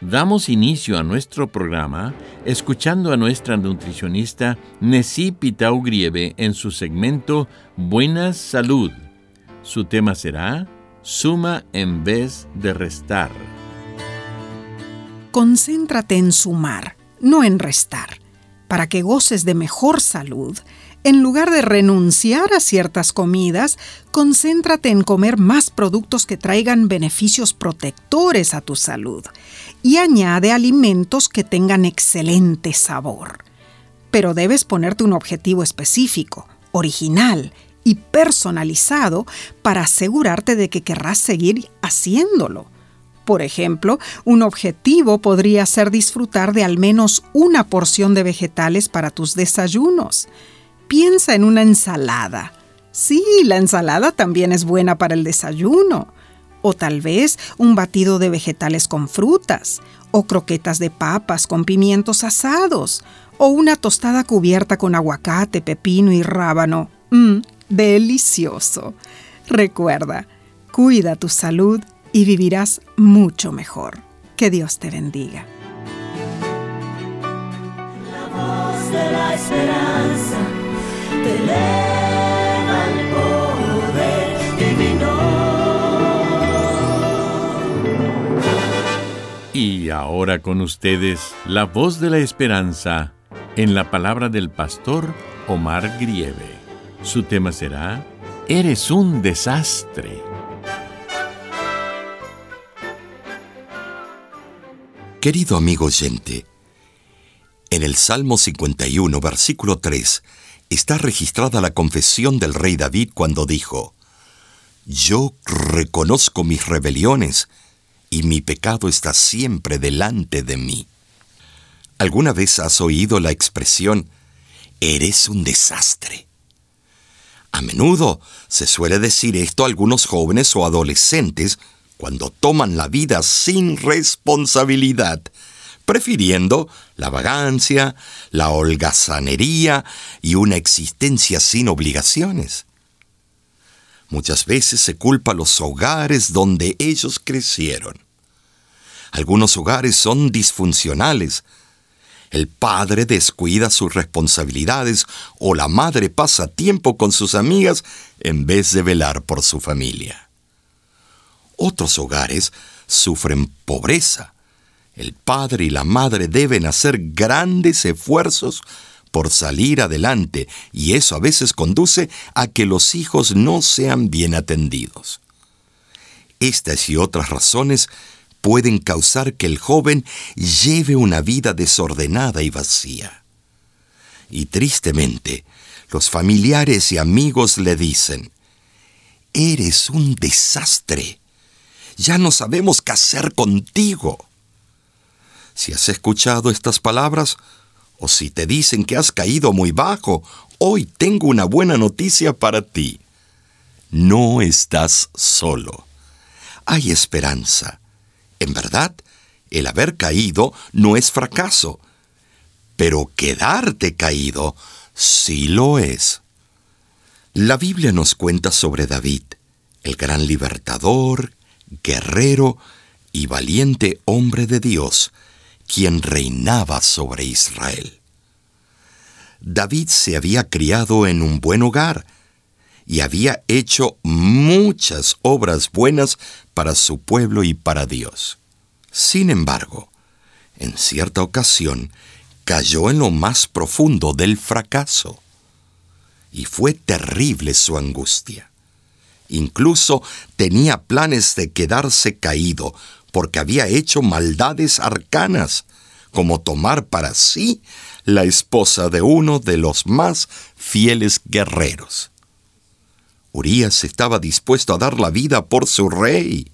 Damos inicio a nuestro programa escuchando a nuestra nutricionista Nessie Pitau Grieve en su segmento Buena Salud. Su tema será Suma en vez de restar. Concéntrate en sumar, no en restar, para que goces de mejor salud en lugar de renunciar a ciertas comidas, concéntrate en comer más productos que traigan beneficios protectores a tu salud y añade alimentos que tengan excelente sabor. Pero debes ponerte un objetivo específico, original y personalizado para asegurarte de que querrás seguir haciéndolo. Por ejemplo, un objetivo podría ser disfrutar de al menos una porción de vegetales para tus desayunos piensa en una ensalada. Sí, la ensalada también es buena para el desayuno. O tal vez un batido de vegetales con frutas, o croquetas de papas con pimientos asados, o una tostada cubierta con aguacate, pepino y rábano. Mmm, delicioso. Recuerda, cuida tu salud y vivirás mucho mejor. Que Dios te bendiga. La voz de la esperanza y ahora con ustedes, la voz de la esperanza en la palabra del pastor Omar Grieve. Su tema será, Eres un desastre. Querido amigo oyente, en el Salmo 51, versículo 3, está registrada la confesión del rey David cuando dijo, Yo reconozco mis rebeliones y mi pecado está siempre delante de mí. ¿Alguna vez has oído la expresión, eres un desastre? A menudo se suele decir esto a algunos jóvenes o adolescentes cuando toman la vida sin responsabilidad prefiriendo la vagancia, la holgazanería y una existencia sin obligaciones. Muchas veces se culpa a los hogares donde ellos crecieron. Algunos hogares son disfuncionales. El padre descuida sus responsabilidades o la madre pasa tiempo con sus amigas en vez de velar por su familia. Otros hogares sufren pobreza el padre y la madre deben hacer grandes esfuerzos por salir adelante y eso a veces conduce a que los hijos no sean bien atendidos. Estas y otras razones pueden causar que el joven lleve una vida desordenada y vacía. Y tristemente, los familiares y amigos le dicen, Eres un desastre. Ya no sabemos qué hacer contigo. Si has escuchado estas palabras, o si te dicen que has caído muy bajo, hoy tengo una buena noticia para ti. No estás solo. Hay esperanza. En verdad, el haber caído no es fracaso, pero quedarte caído sí lo es. La Biblia nos cuenta sobre David, el gran libertador, guerrero y valiente hombre de Dios, quien reinaba sobre Israel. David se había criado en un buen hogar y había hecho muchas obras buenas para su pueblo y para Dios. Sin embargo, en cierta ocasión, cayó en lo más profundo del fracaso. Y fue terrible su angustia. Incluso tenía planes de quedarse caído porque había hecho maldades arcanas, como tomar para sí la esposa de uno de los más fieles guerreros. Urias estaba dispuesto a dar la vida por su rey.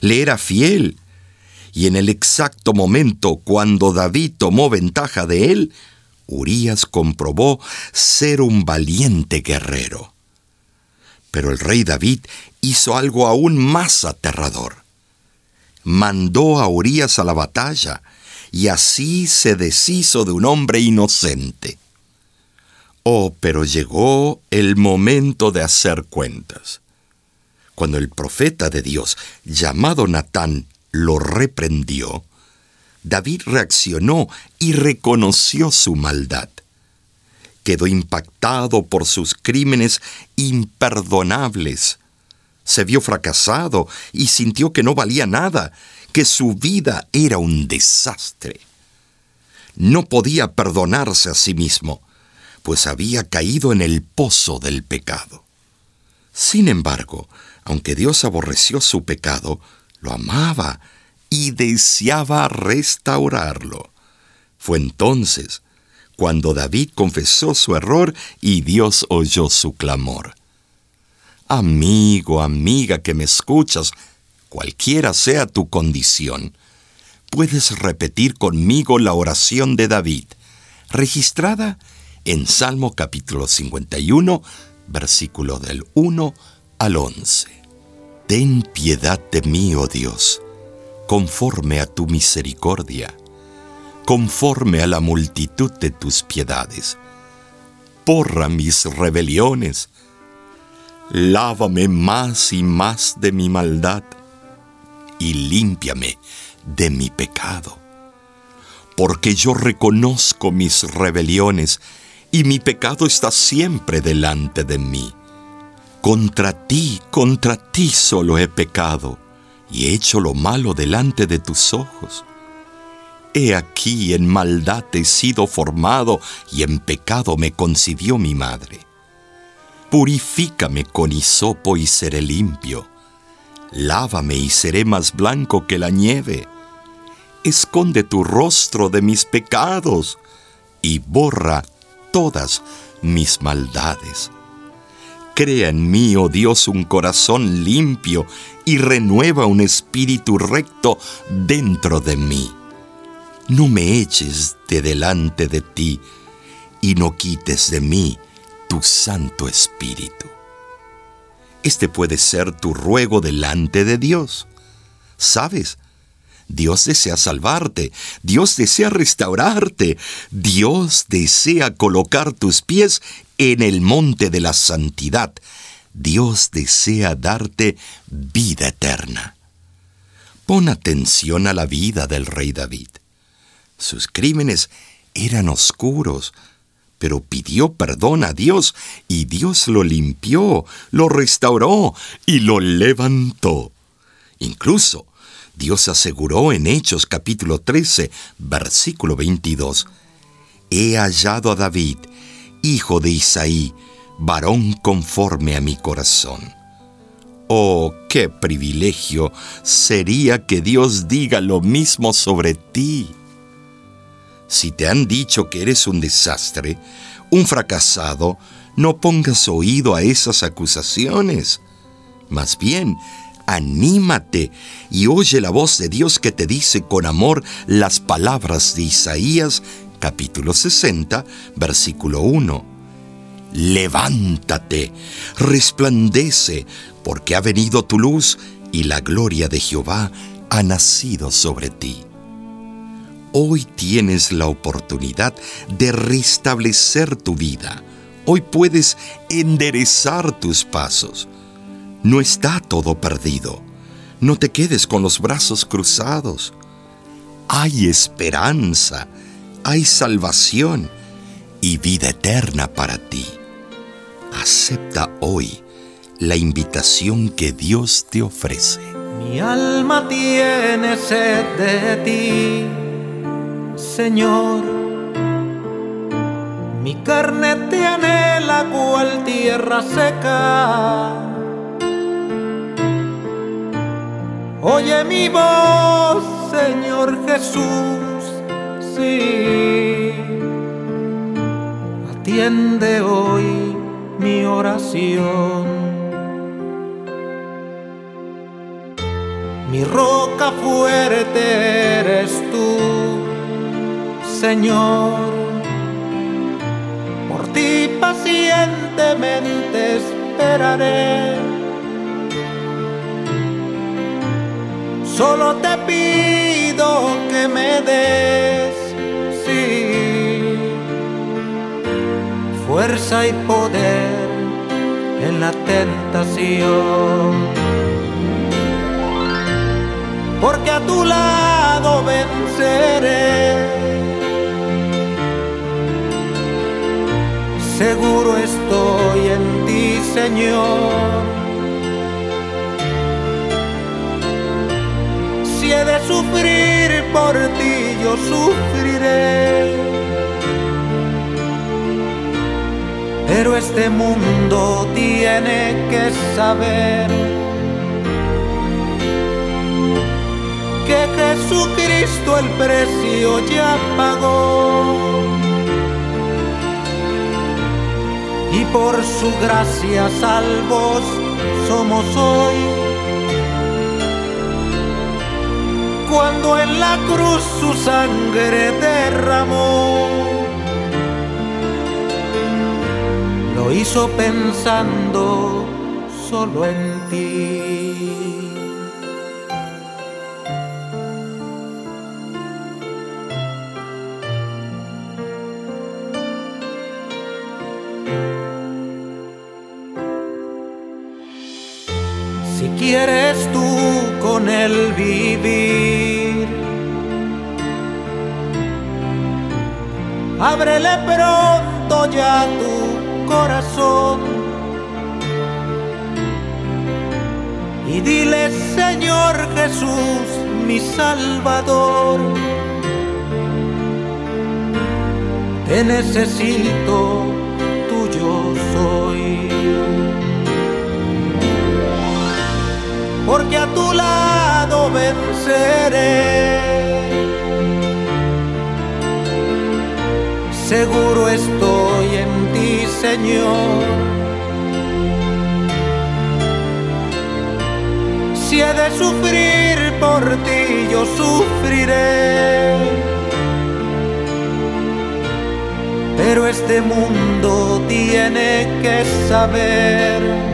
Le era fiel y en el exacto momento cuando David tomó ventaja de él, Urías comprobó ser un valiente guerrero. Pero el rey David hizo algo aún más aterrador. Mandó a Urías a la batalla y así se deshizo de un hombre inocente. Oh, pero llegó el momento de hacer cuentas. Cuando el profeta de Dios, llamado Natán, lo reprendió, David reaccionó y reconoció su maldad. Quedó impactado por sus crímenes imperdonables. Se vio fracasado y sintió que no valía nada, que su vida era un desastre. No podía perdonarse a sí mismo, pues había caído en el pozo del pecado. Sin embargo, aunque Dios aborreció su pecado, lo amaba y deseaba restaurarlo. Fue entonces cuando David confesó su error y Dios oyó su clamor. Amigo, amiga que me escuchas, cualquiera sea tu condición, puedes repetir conmigo la oración de David, registrada en Salmo capítulo 51, versículo del 1 al 11. Ten piedad de mí, oh Dios, conforme a tu misericordia, conforme a la multitud de tus piedades. Porra mis rebeliones, lávame más y más de mi maldad, y límpiame de mi pecado. Porque yo reconozco mis rebeliones, y mi pecado está siempre delante de mí contra ti, contra ti solo he pecado y he hecho lo malo delante de tus ojos. He aquí en maldad he sido formado y en pecado me concibió mi madre. Purifícame con hisopo y seré limpio. Lávame y seré más blanco que la nieve. Esconde tu rostro de mis pecados y borra todas mis maldades. Crea en mí, oh Dios, un corazón limpio y renueva un espíritu recto dentro de mí. No me eches de delante de ti y no quites de mí tu Santo Espíritu. Este puede ser tu ruego delante de Dios. ¿Sabes? Dios desea salvarte, Dios desea restaurarte, Dios desea colocar tus pies en el monte de la santidad. Dios desea darte vida eterna. Pon atención a la vida del rey David. Sus crímenes eran oscuros, pero pidió perdón a Dios y Dios lo limpió, lo restauró y lo levantó. Incluso Dios aseguró en Hechos capítulo 13, versículo 22, He hallado a David, hijo de Isaí, varón conforme a mi corazón. Oh, qué privilegio sería que Dios diga lo mismo sobre ti. Si te han dicho que eres un desastre, un fracasado, no pongas oído a esas acusaciones. Más bien, anímate y oye la voz de Dios que te dice con amor las palabras de Isaías capítulo 60, versículo 1. Levántate, resplandece, porque ha venido tu luz y la gloria de Jehová ha nacido sobre ti. Hoy tienes la oportunidad de restablecer tu vida. Hoy puedes enderezar tus pasos no está todo perdido. No te quedes con los brazos cruzados. Hay esperanza, hay salvación y vida eterna para ti. Acepta hoy la invitación que Dios te ofrece. Mi alma tiene sed de ti, Señor. Mi carne te anhela cual tierra seca. Oye mi voz, Señor Jesús, sí. Atiende hoy mi oración. mi roca fuerte eres tú, Señor. Por ti pacientemente esperaré. Solo te pido que me des, sí, fuerza y poder en la tentación porque a tu lado venceré. Seguro estoy en ti, Señor. Si he de sufrir por ti, yo sufriré. Pero este mundo tiene que saber que Jesucristo el precio ya pagó. Y por su gracia salvos somos hoy. Cuando en la cruz su sangre derramó, lo hizo pensando solo en ti. Quieres tú con él vivir. Ábrele pronto ya tu corazón y dile Señor Jesús, mi Salvador, te necesito, tuyo soy. Porque a tu lado venceré. Seguro estoy en ti, Señor. Si he de sufrir por ti, yo sufriré. Pero este mundo tiene que saber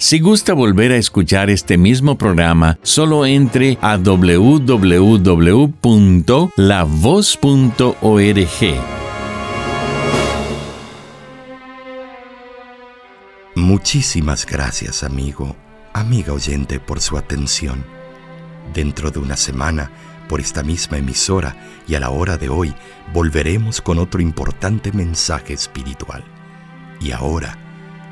Si gusta volver a escuchar este mismo programa, solo entre a www.lavoz.org. Muchísimas gracias, amigo, amiga oyente, por su atención. Dentro de una semana, por esta misma emisora y a la hora de hoy, volveremos con otro importante mensaje espiritual. Y ahora,